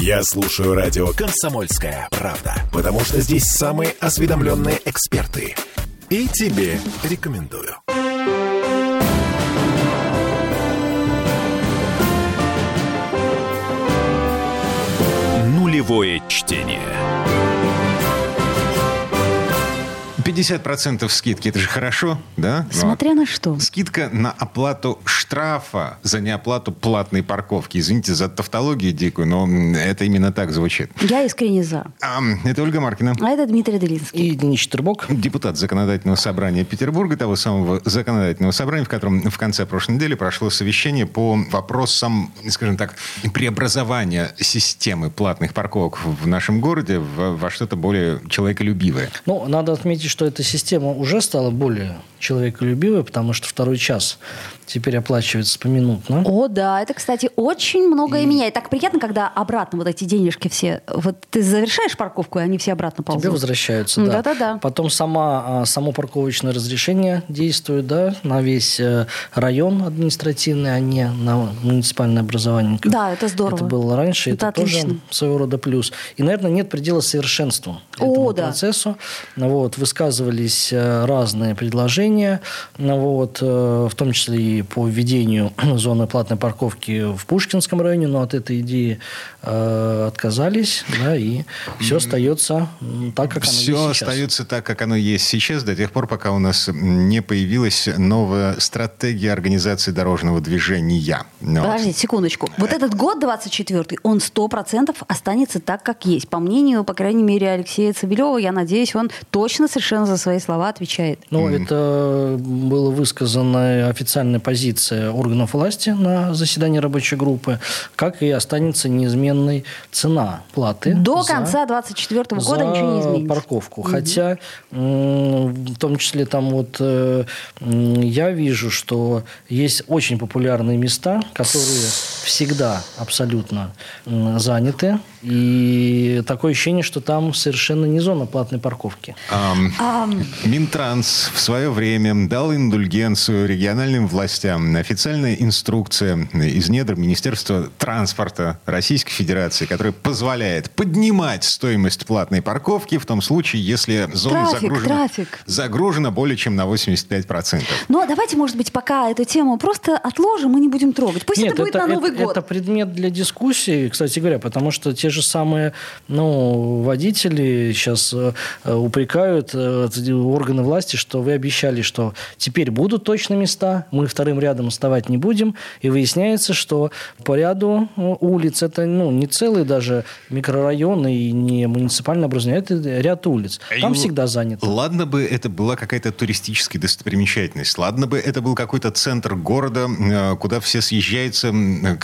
Я слушаю радио «Комсомольская правда», потому что здесь самые осведомленные эксперты. И тебе рекомендую. Нулевое чтение. 50% скидки, это же хорошо, да? Смотря на что. Скидка на оплату штрафа за неоплату платной парковки. Извините за тавтологию дикую, но это именно так звучит. Я искренне за. А, это Ольга Маркина. А это Дмитрий Делинский. И Денис Четербок. Депутат Законодательного собрания Петербурга, того самого Законодательного собрания, в котором в конце прошлой недели прошло совещание по вопросам, скажем так, преобразования системы платных парковок в нашем городе во, во что-то более человеколюбивое. Ну, надо отметить, что эта система уже стала более человеколюбивой, потому что второй час теперь оплачивается поминутно. О, да, это, кстати, очень многое и... меняет. Так приятно, когда обратно вот эти денежки все... Вот ты завершаешь парковку, и они все обратно ползут. Тебе возвращаются, да. Да-да-да. Потом сама, а, само парковочное разрешение действует, да, на весь э, район административный, а не на муниципальное образование. Да, это здорово. Это было раньше, это, это тоже своего рода плюс. И, наверное, нет предела совершенству этому О, да. процессу. Вот, высказывались э, разные предложения, вот, э, в том числе и по введению зоны платной парковки в Пушкинском районе, но от этой идеи э, отказались, да, и все остается так, как оно все есть сейчас. остается так, как оно есть сейчас, до тех пор, пока у нас не появилась новая стратегия организации дорожного движения. Но... Подождите, секундочку. Вот этот год 24 он 100% останется так, как есть. По мнению, по крайней мере, Алексея Цибилева, я надеюсь, он точно совершенно за свои слова отвечает. Ну, mm. это было высказано официальной позиция органов власти на заседании рабочей группы, как и останется неизменной цена платы. До за, конца 2024 года ничего не изменится. парковку. Угу. Хотя, в том числе там вот э, я вижу, что есть очень популярные места, которые всегда абсолютно заняты. И такое ощущение, что там совершенно не зона платной парковки. Um, um. Минтранс в свое время дал индульгенцию региональным властям. Официальная инструкция из недр Министерства транспорта Российской Федерации, которая позволяет поднимать стоимость платной парковки в том случае, если зона трафик, загружена, трафик. загружена более чем на 85%. Ну, а давайте, может быть, пока эту тему просто отложим и не будем трогать. Пусть Нет, это будет это, на Новый год. Это предмет для дискуссии, кстати говоря, потому что те же самые ну, водители сейчас э, упрекают э, органы власти, что вы обещали, что теперь будут точно места, мы вторым рядом вставать не будем, и выясняется, что по ряду э, улиц, это ну, не целый даже микрорайон и не муниципальное образование, это ряд улиц. Там и всегда занято. Ладно бы это была какая-то туристическая достопримечательность, ладно бы это был какой-то центр города, куда все съезжаются,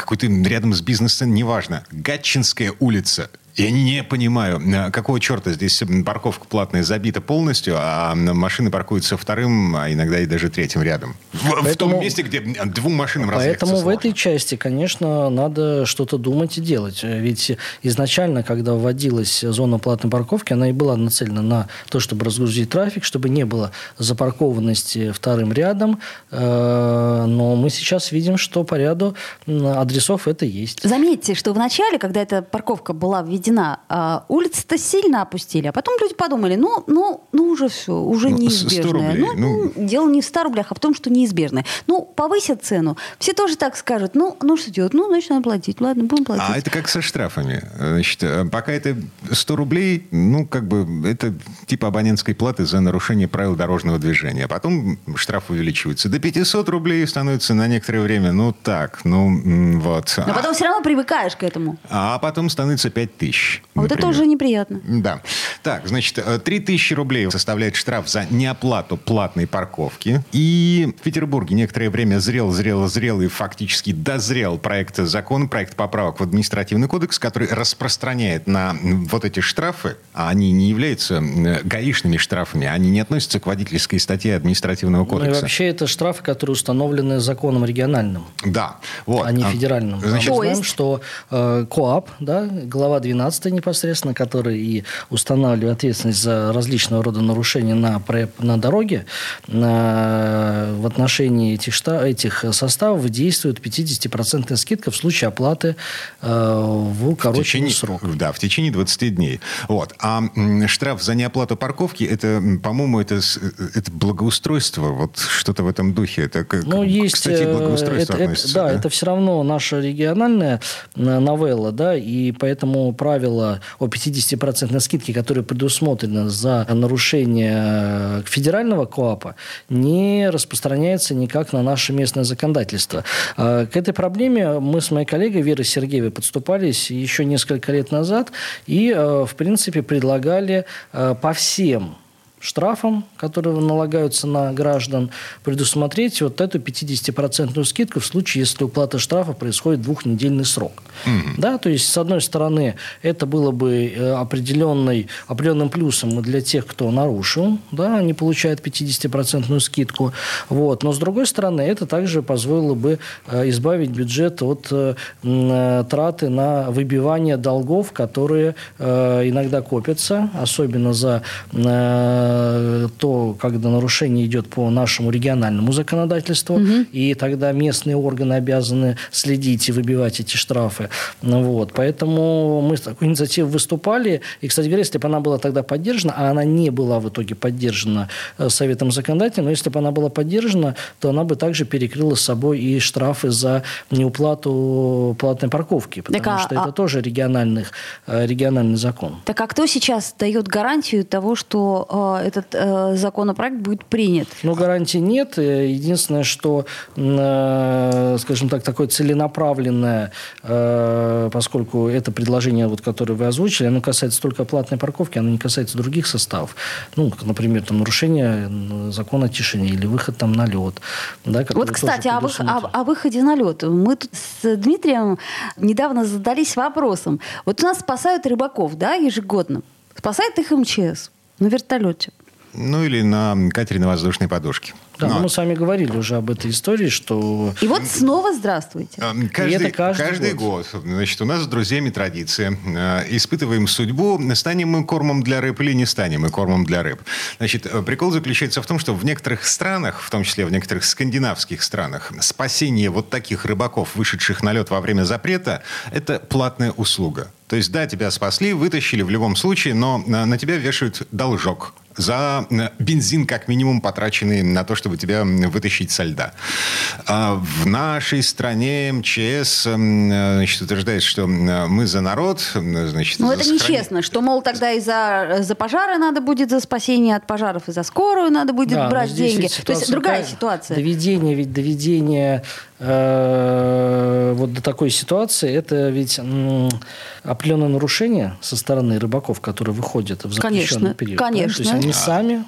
какой-то рядом с бизнесом, неважно. Гатчинская улица. Я не понимаю, э, какого черта здесь парковка платная забита полностью, а машины паркуются вторым, а иногда и даже третьим рядом. В, поэтому, в том месте, где двум машинам Поэтому в этой части, конечно, надо что-то думать и делать. Ведь изначально, когда вводилась зона платной парковки, она и была нацелена на то, чтобы разгрузить трафик, чтобы не было запаркованности вторым рядом. Э, но мы сейчас видим, что по ряду адресов это есть. Заметьте, что в начале, когда эта парковка была введена введена, а, улицы-то сильно опустили, а потом люди подумали, ну, ну, ну уже все, уже ну, неизбежное. Рублей, ну, ну... Дело не в 100 рублях, а в том, что неизбежное. Ну, повысят цену, все тоже так скажут, ну, ну что делать, ну, значит, надо платить, ладно, будем платить. А это как со штрафами. Значит, э, пока это 100 рублей, ну, как бы, это типа абонентской платы за нарушение правил дорожного движения. Потом штраф увеличивается до 500 рублей, становится на некоторое время, ну, так, ну, вот. Но потом а... все равно привыкаешь к этому. А потом становится 5 тысяч. А вот это уже неприятно. Да. Так, значит, 3 э, тысячи рублей составляет штраф за неоплату платной парковки. И в Петербурге некоторое время зрел, зрел, зрел и фактически дозрел проект закона, проект поправок в административный кодекс, который распространяет на вот эти штрафы, а они не являются гаишными штрафами, они не относятся к водительской статье административного кодекса. Ну и вообще это штрафы, которые установлены законом региональным. Да. Вот. А не федеральным. Значит, Мы знаем, что э, КОАП, да, глава 12 112 непосредственно, который и устанавливает ответственность за различного рода нарушения на, на дороге, в отношении этих, шта, этих составов действует 50% скидка в случае оплаты э, в короче течение, срок. Да, в течение 20 дней. Вот. А штраф за неоплату парковки, это, по-моему, это, это благоустройство, вот что-то в этом духе. Это, ну, есть, кстати, э, благоустройство это, относится. Это, да, да, это все равно наша региональная э, новелла, да, и поэтому правило о 50% скидке, которое предусмотрено за нарушение федерального КОАПа, не распространяется никак на наше местное законодательство. А, к этой проблеме мы с моей коллегой Верой Сергеевой подступались еще несколько лет назад и, э, в принципе, предлагали э, по всем штрафам, которые налагаются на граждан, предусмотреть вот эту 50% скидку в случае, если уплата штрафа происходит двухнедельный срок. Mm-hmm. Да, то есть, с одной стороны, это было бы э, определенной, определенным плюсом для тех, кто нарушил, да, они получают 50% скидку, вот, но с другой стороны, это также позволило бы э, избавить бюджет от э, траты на выбивание долгов, которые иногда копятся, особенно за то, когда нарушение идет по нашему региональному законодательству, угу. и тогда местные органы обязаны следить и выбивать эти штрафы. Вот. Поэтому мы с такой инициативой выступали. И, кстати говоря, если бы она была тогда поддержана, а она не была в итоге поддержана э, Советом законодателя, но если бы она была поддержана, то она бы также перекрыла с собой и штрафы за неуплату платной парковки, потому так, а, что а... это тоже региональный, э, региональный закон. Так а кто сейчас дает гарантию того, что этот э, законопроект будет принят? Ну, гарантии нет. Э, единственное, что, э, скажем так, такое целенаправленное, э, поскольку это предложение, вот, которое вы озвучили, оно касается только платной парковки, оно не касается других составов. Ну, например, там, нарушение закона о тишине или выход там на лед. Да, вот, кстати, о, вы, о, о выходе на лед. Мы тут с Дмитрием недавно задались вопросом. Вот у нас спасают рыбаков, да, ежегодно. Спасает их МЧС. На вертолете. Ну, или на катере на воздушной подушке. Да, Но. мы с вами говорили уже об этой истории, что... И вот снова здравствуйте. Каждый, И это каждый, каждый год. год. Значит, у нас с друзьями традиция. Э, испытываем судьбу, станем мы кормом для рыб или не станем мы кормом для рыб. Значит, э, прикол заключается в том, что в некоторых странах, в том числе в некоторых скандинавских странах, спасение вот таких рыбаков, вышедших на лед во время запрета, это платная услуга. То есть, да, тебя спасли, вытащили в любом случае, но на тебя вешают должок за бензин, как минимум, потраченный на то, чтобы тебя вытащить со льда. А в нашей стране МЧС значит, утверждает, что мы за народ. Значит, ну, это сохран... нечестно, что, мол, тогда и за, за пожары надо будет, за спасение от пожаров, и за скорую надо будет да, брать деньги. То есть другая ситуация. Доведение, ведь доведение э, вот до такой ситуации, это ведь м, определенное нарушение со стороны рыбаков, которые выходят в запрещенный конечно, период. Конечно. То есть они сами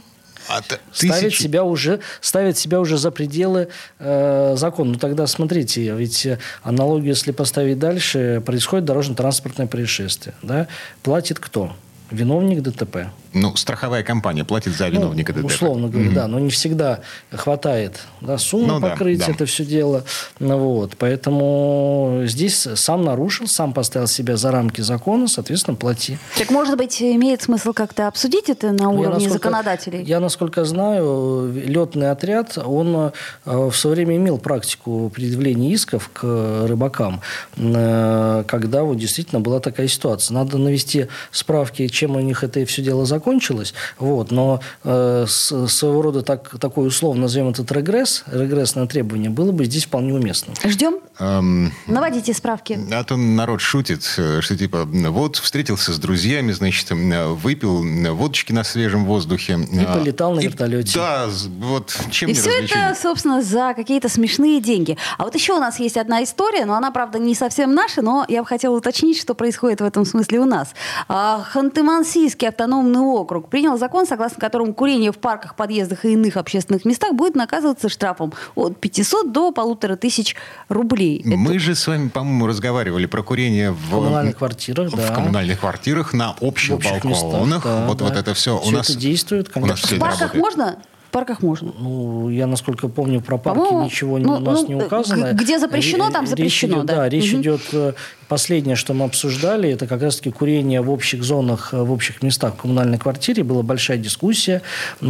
а ставят, себя уже, ставят себя уже за пределы э, закона. Ну тогда смотрите, ведь аналогию, если поставить дальше, происходит дорожно-транспортное происшествие. Да? Платит кто? Виновник ДТП. Ну, страховая компания платит за виновника ну, ДТП. Условно говоря, mm-hmm. да, но не всегда хватает да, суммы ну, покрыть да, да. это все дело. Ну, вот, поэтому здесь сам нарушил, сам поставил себя за рамки закона, соответственно, плати. Так, может быть, имеет смысл как-то обсудить это на уровне я, законодателей? Я, насколько знаю, летный отряд, он э, в свое время имел практику предъявления исков к рыбакам, э, когда вот действительно была такая ситуация. Надо навести справки, чем у них это все дело закончилось закончилось, вот, но э, с, своего рода так, такой условно назовем этот регресс, регрессное требование было бы здесь вполне уместно. Ждем? Эм, Наводите справки. А то народ шутит, э, что типа вот встретился с друзьями, значит, э, выпил водочки на свежем воздухе. И а, полетал на и, вертолете. Да, вот чем И все это, собственно, за какие-то смешные деньги. А вот еще у нас есть одна история, но она, правда, не совсем наша, но я бы хотела уточнить, что происходит в этом смысле у нас. А, Ханты-Мансийский автономный округ принял закон, согласно которому курение в парках, подъездах и иных общественных местах будет наказываться штрафом от 500 до полутора тысяч рублей. Мы Это... же с вами, по-моему, разговаривали про курение в, коммунальных квартирах, в да. коммунальных квартирах на общих, общих балконах. Местах, да, вот, да. вот это все, все у нас это действует, конечно. У нас в парках можно? парках можно? Ну, я, насколько помню, про парки ничего ну, у нас ну, не указано. Где запрещено, там запрещено, речь идет, да? Да, речь угу. идет последнее, что мы обсуждали, это как раз-таки курение в общих зонах, в общих местах в коммунальной квартире. Была большая дискуссия,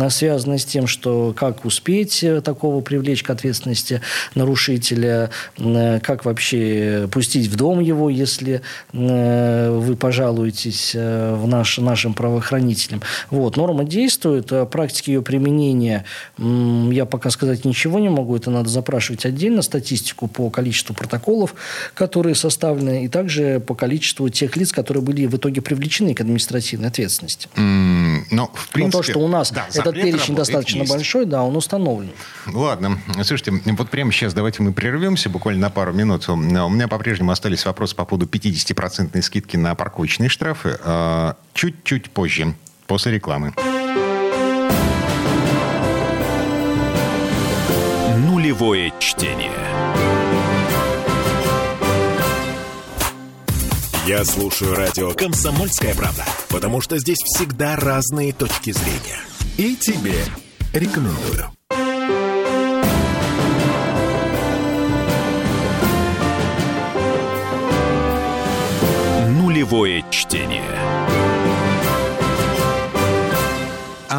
связанная с тем, что как успеть такого привлечь к ответственности нарушителя, как вообще пустить в дом его, если вы пожалуетесь в наш, нашим правоохранителям. Вот, норма действует, практики ее применения я пока сказать ничего не могу, это надо запрашивать отдельно статистику по количеству протоколов, которые составлены, и также по количеству тех лиц, которые были в итоге привлечены к административной ответственности. Mm, но, в принципе, но то, что у нас да, этот перечень достаточно есть. большой, да, он установлен. Ладно, слушайте, вот прямо сейчас давайте мы прервемся буквально на пару минут. У меня по-прежнему остались вопросы по поводу 50% скидки на парковочные штрафы. А, чуть-чуть позже, после рекламы. Нулевое чтение. Я слушаю радио «Комсомольская правда», потому что здесь всегда разные точки зрения. И тебе рекомендую. Нулевое чтение.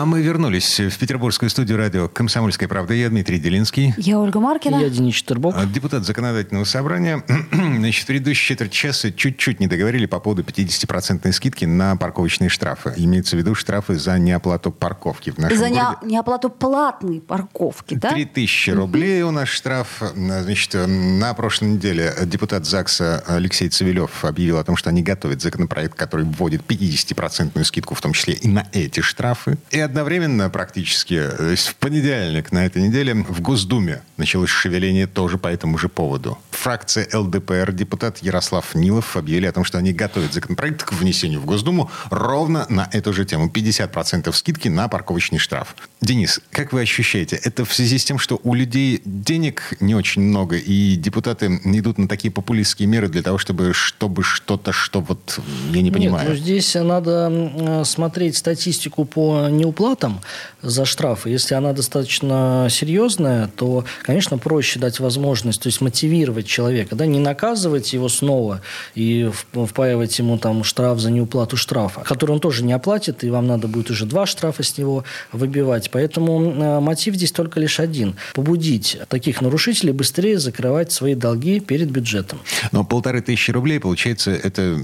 А мы вернулись в петербургскую студию радио «Комсомольская правда». Я Дмитрий Делинский. Я Ольга Маркина. Я Денис Четербок. А, депутат законодательного собрания. Значит, в предыдущие четверть часа чуть-чуть не договорили по поводу 50% скидки на парковочные штрафы. Имеется в виду штрафы за неоплату парковки в нашем За городе. не, неоплату платной парковки, да? 3000 рублей у нас штраф. Значит, на прошлой неделе депутат ЗАГСа Алексей Цивилев объявил о том, что они готовят законопроект, который вводит 50% скидку, в том числе и на эти штрафы. И одновременно практически, то есть в понедельник на этой неделе в Госдуме началось шевеление тоже по этому же поводу. Фракция ЛДПР, депутат Ярослав Нилов объявили о том, что они готовят законопроект к внесению в Госдуму ровно на эту же тему. 50% скидки на парковочный штраф. Денис, как вы ощущаете, это в связи с тем, что у людей денег не очень много, и депутаты идут на такие популистские меры для того, чтобы, чтобы что-то, что вот я не понимаю. Нет, ну здесь надо смотреть статистику по неуплате уплатам за штрафы, если она достаточно серьезная, то, конечно, проще дать возможность, то есть мотивировать человека, да, не наказывать его снова и впаивать ему там штраф за неуплату штрафа, который он тоже не оплатит, и вам надо будет уже два штрафа с него выбивать. Поэтому э, мотив здесь только лишь один – побудить таких нарушителей быстрее закрывать свои долги перед бюджетом. Но полторы тысячи рублей, получается, это,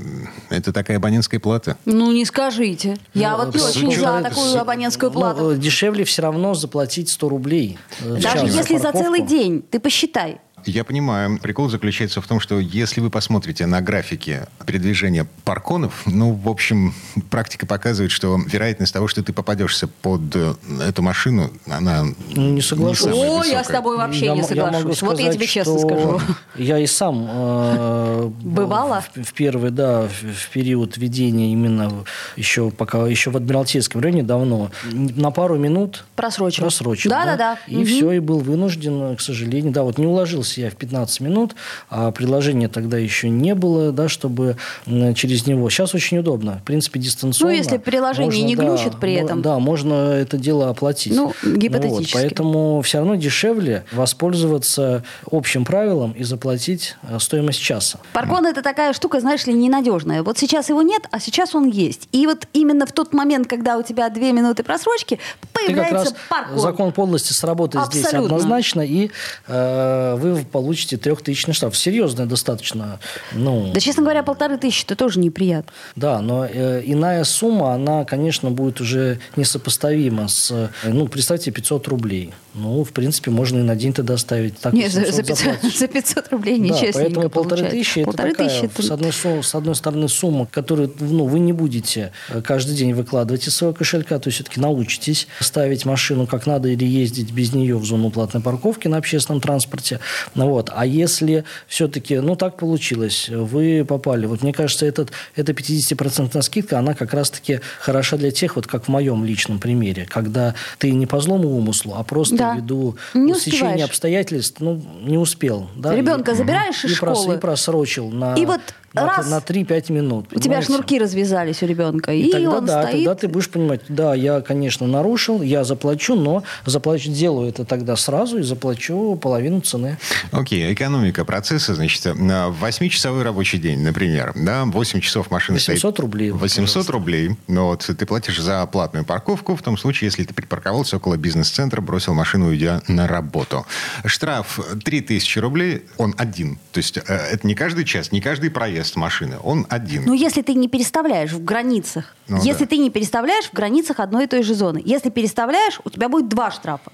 это такая абонентская плата? Ну, не скажите. Я ну, вот не очень за такую абонентскую абонентскую ну, плату. Ну, дешевле все равно заплатить 100 рублей. Э, Даже если за целый день, ты посчитай. Я понимаю. Прикол заключается в том, что если вы посмотрите на графики передвижения парконов, ну, в общем, практика показывает, что вероятность того, что ты попадешься под э, эту машину, она ну, не соглашусь. Не О, я с тобой вообще я, не соглашусь. сказать, вот я тебе честно скажу. Я и сам э, бывала в, в первый, да, в, в период ведения именно еще пока еще в Адмиралтейском районе давно на пару минут просрочил. Просрочил. Да, да, да. И угу. все, и был вынужден, к сожалению, да, вот не уложился Вернулся я в 15 минут, а приложения тогда еще не было, да, чтобы через него. Сейчас очень удобно. В принципе, дистанционно. Ну, если приложение можно, не глючит да, при этом. Да, можно это дело оплатить. Ну, гипотетически. Вот, поэтому все равно дешевле воспользоваться общим правилом и заплатить э, стоимость часа. Паркон – это такая штука, знаешь ли, ненадежная. Вот сейчас его нет, а сейчас он есть. И вот именно в тот момент, когда у тебя две минуты просрочки, появляется паркон. Закон подлости сработает Абсолютно. здесь однозначно, и э, вы вы получите трехтысячный штраф. Серьезно достаточно. Ну, да, честно говоря, полторы тысячи это тоже неприятно. Да, но э, иная сумма, она, конечно, будет уже несопоставима с... Э, ну, представьте, 500 рублей. Ну, в принципе, можно и на день тогда ставить. Так Нет, за, за, 500, за 500 рублей ничего да, поэтому полторы тысячи это такая, тысячи с, одной, с одной стороны, сумма, которую ну, вы не будете э, каждый день выкладывать из своего кошелька, то есть все-таки научитесь ставить машину как надо или ездить без нее в зону платной парковки на общественном транспорте. Ну, вот. А если все-таки, ну, так получилось, вы попали, вот мне кажется, этот, эта 50% скидка, она как раз-таки хороша для тех, вот как в моем личном примере, когда ты не по злому умыслу, а просто да. ввиду стечения обстоятельств, ну, не успел. Да, Ребенка и, забираешь из и школы. Прос, и просрочил на и вот раз на, на 3-5 минут. у тебя понимаете? шнурки развязались у ребенка, и, И, тогда, он да, стоит... тогда ты будешь понимать, да, я, конечно, нарушил, я заплачу, но заплачу, делаю это тогда сразу и заплачу половину цены. Окей, экономика процесса, значит, на 8-часовой рабочий день, например, да, 8 часов машина 800 стоит. рублей, вот, 800 пожалуйста. рублей. Ну, вот ты платишь за платную парковку в том случае, если ты припарковался около бизнес-центра, бросил машину, уйдя на работу. Штраф 3000 рублей, он один. То есть э, это не каждый час, не каждый проезд машины, он один. Ну, если ты не переставляешь в границах. Ну, если да. ты не переставляешь в границах одной и той же зоны. Если переставляешь, у тебя будет два штрафа.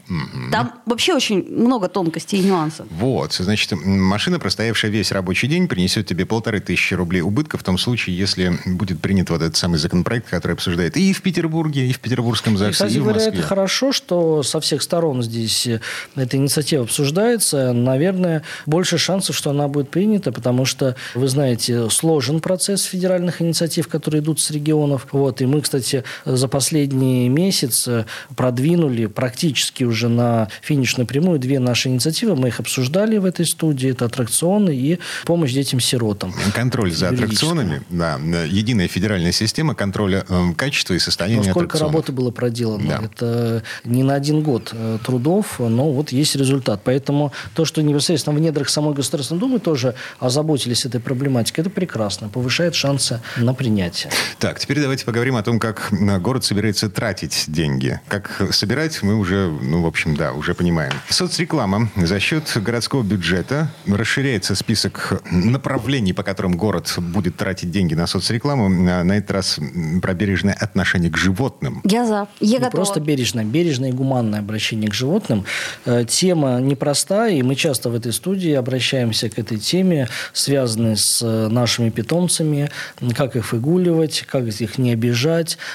Там вообще очень много тонкостей и нюансов. Вот, значит, машина, простоявшая весь рабочий день, принесет тебе полторы тысячи рублей убытка в том случае, если будет принят вот этот самый законопроект, который обсуждает и в Петербурге, и в Петербургском И, ЗАГСе, кстати и в говоря, Москве. это хорошо, что со всех сторон здесь э, эта инициатива обсуждается. Наверное, больше шансов, что она будет принята, потому что, вы знаете, сложен процесс федеральных инициатив, которые идут с регионов. Вот. И мы, кстати, за последний месяц э, продвинули практически уже на финишную прямую две наши инициативы. Мы их обсуждали в этой студии. Это аттракционы и помощь детям-сиротам. Контроль за аттракционами, да, э, единая федеральная система контроля э, качества и состояния Ну, сколько работы было проделано? Да. Это не на один год трудов, но вот есть результат. Поэтому то, что непосредственно в недрах самой Государственной Думы тоже озаботились этой проблематикой, это прекрасно, повышает шансы на принятие. Так, теперь давайте поговорим о том, как э, город собирается тратить деньги. Как собирать, мы уже, ну, в общем, да, уже понимаем. Соцреклама за счет городского бюджета расширяется список направлений, по которым город будет тратить деньги на соцрекламу. А На этот раз про бережное отношение к животным. Я за. Я готова. просто бережное, бережное и гуманное обращение к животным. Э, Тема непростая, и мы часто в этой студии обращаемся к этой теме, связанной с э, нашими питомцами, как их выгуливать, как их не обижать,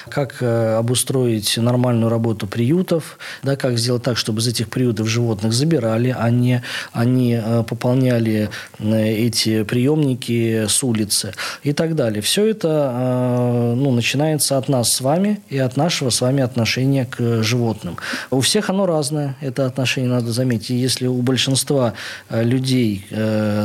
как э, обустроить нормальную работу приютов, да, как сделать так, чтобы из этих приютов животных забирали, а не они э, пополняли э, эти приемники с улицы и так далее. Все это ну, начинается от нас с вами и от нашего с вами отношения к животным. У всех оно разное, это отношение надо заметить. Если у большинства людей,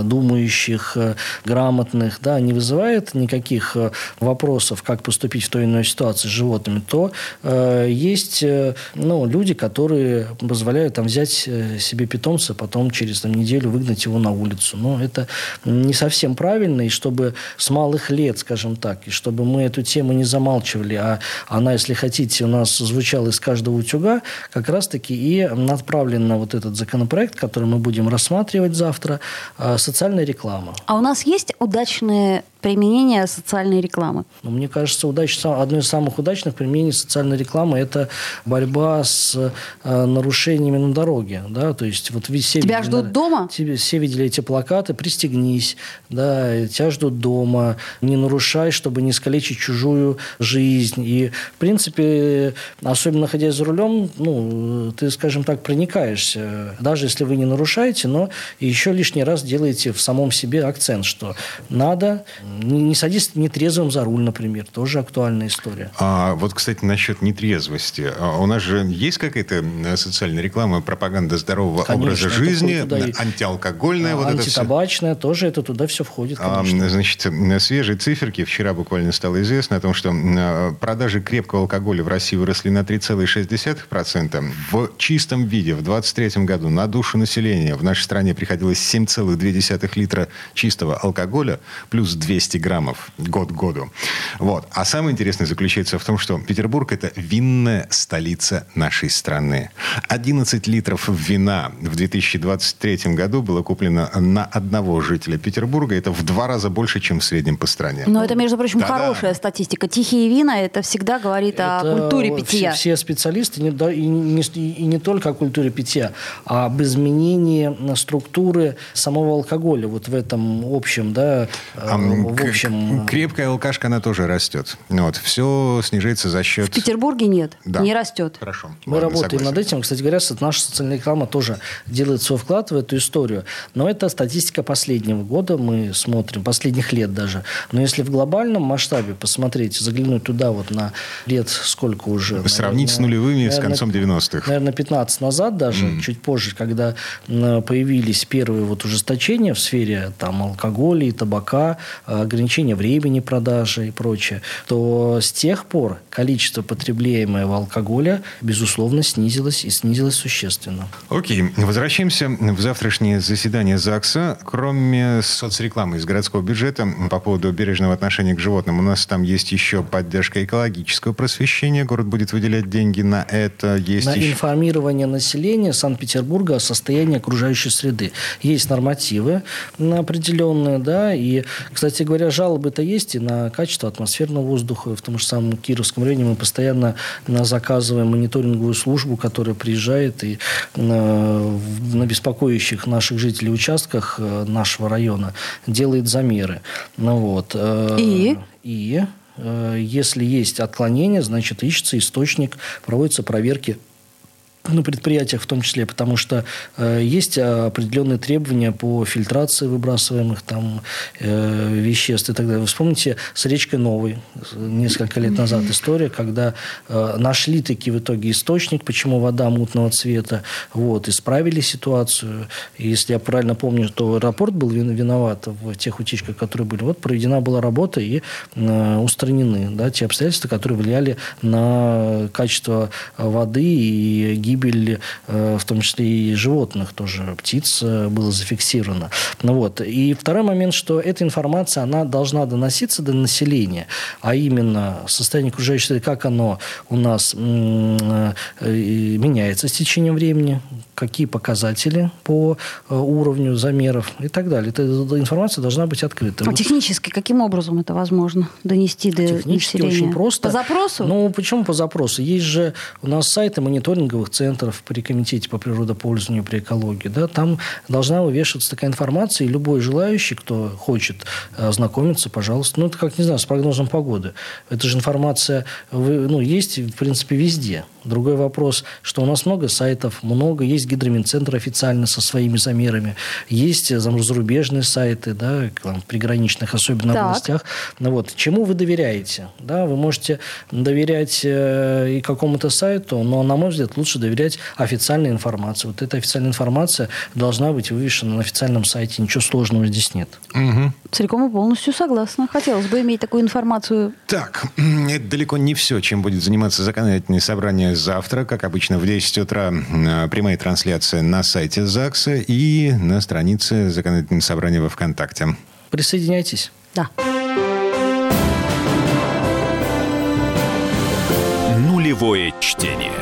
думающих, грамотных, да, не вызывает никаких вопросов, как поступить в той или иной ситуации с животными, то э, есть э, ну, люди, которые позволяют там, взять э, себе питомца, потом через там, неделю выгнать его на улицу. Но это не совсем правильно, и чтобы с малых лет, скажем так, и чтобы мы эту тему не замалчивали, а она, если хотите, у нас звучала из каждого утюга, как раз-таки и направлен на вот этот законопроект, который мы будем рассматривать завтра, э, социальная реклама. А у нас есть удачные применения социальной рекламы? Но мне кажется, удач, одно из самых удачных применений социальной рекламы – это борьба с э, нарушениями на дороге. Да? То есть, вот все Тебя видели, ждут на- дома? Тебе, все видели эти плакаты «Пристегнись», да, «Тебя ждут дома», «Не нарушай, чтобы не искалечить чужую жизнь». И, в принципе, особенно находясь за рулем, ну, ты, скажем так, проникаешься. Даже если вы не нарушаете, но еще лишний раз делаете в самом себе акцент, что надо не, не садись нетрезвым за руль, например. Тоже актуальная история. А вот, кстати, насчет нетрезвости. А У нас же есть какая-то э, социальная реклама, пропаганда здорового Конечно, образа жизни, антиалкогольная, А, вот это все. Антитабачная тоже это туда все входит, А, конечно. Значит, э, свежие циферки. Вчера буквально стало известно о том, что э, продажи крепкого алкоголя в России выросли на 3,6%. В чистом виде в 2023 году на душу населения в нашей стране приходилось 7,2 литра чистого алкоголя плюс 200 граммов год к году. Вот. А самое интересное заключается в том, что Петербург – это винная столица нашей страны. 11 литров вина в 2023 году было куплено на одного жителя Петербурга. Это в два раза больше, чем в среднем по стране. Но это, между прочим, Да-да. хорошая статистика. Тихие вина это всегда говорит о Это культуре все- питья. Все, специалисты, не, да, и, не, и не только о культуре питья, а об изменении структуры самого алкоголя вот в этом общем, да, А, в общем... Крепкая алкашка, она тоже растет. Вот. Все снижается за счет... В Петербурге нет, Да. не растет. Хорошо. Мы Ладно, работаем согласен. над этим. Кстати говоря, наша социальная реклама тоже делает свой вклад в эту историю. Но это статистика последнего года. Мы смотрим, последних лет даже. Но если в глобальном масштабе посмотреть, заглянуть туда вот на лет сколько уже... Сравнить с нулевыми с концом 90-х. Наверное, 15 назад даже, чуть позже, когда м, появились первые вот ужесточения в сфере там, алкоголя и табака, э, ограничение времени продажи и прочее, то с тех пор количество потребляемого алкоголя, безусловно, снизилось и снизилось существенно. Окей, возвращаемся в завтрашнее заседание ЗАГСа. Кроме соцрекламы из городского бюджета по поводу бережного отношения к животным, у нас там есть еще поддержка экологического просвещения. Город будет выделять деньги на это. Есть на еще... информирование населения Санкт-Петербурга о состоянии окружающей среды. Есть нормативы определенные, да, и, кстати говоря, жалобы-то есть и на качество атмосферного воздуха. В том же самом Кировском районе мы постоянно заказываем мониторинговую службу, которая приезжает и на, на беспокоящих наших жителей участках э, нашего района делает замеры. Ну, вот. Э, и? И э, если есть отклонение, значит, ищется источник, проводятся проверки на предприятиях в том числе, потому что э, есть определенные требования по фильтрации выбрасываемых там э, веществ и так далее. Вы вспомните с речкой Новой несколько лет назад история, когда э, нашли таки в итоге источник, почему вода мутного цвета, вот, исправили ситуацию. И если я правильно помню, то аэропорт был виноват в тех утечках, которые были. Вот проведена была работа и э, устранены да, те обстоятельства, которые влияли на качество воды и гибель гибель, э, в том числе и животных тоже, птиц э, было зафиксировано. Ну, вот. И второй момент, что эта информация, она должна доноситься до населения, а именно состояние окружающей среды, как оно у нас э, меняется с течением времени, какие показатели по уровню замеров и так далее. Эта информация должна быть открыта. А технически каким образом это возможно донести до Технически населения? очень просто. По запросу? Ну, почему по запросу? Есть же у нас сайты мониторинговых центров, центров при комитете по природопользованию при экологии, да, там должна вывешиваться такая информация, и любой желающий, кто хочет э, ознакомиться, пожалуйста, ну, это как, не знаю, с прогнозом погоды. Это же информация, ну, есть, в принципе, везде. Другой вопрос, что у нас много сайтов, много, есть гидроминцентр официально со своими замерами, есть э, зарубежные сайты, да, там, приграничных, особенно так. областях. Ну, вот, чему вы доверяете? Да, вы можете доверять э, и какому-то сайту, но, на мой взгляд, лучше доверять доверять официальной информации. Вот эта официальная информация должна быть вывешена на официальном сайте. Ничего сложного здесь нет. Угу. Целиком и полностью согласна. Хотелось бы иметь такую информацию. Так, это далеко не все, чем будет заниматься законодательное собрание завтра. Как обычно, в 10 утра прямая трансляция на сайте ЗАГСа и на странице законодательного собрания во ВКонтакте. Присоединяйтесь. Да. Нулевое чтение.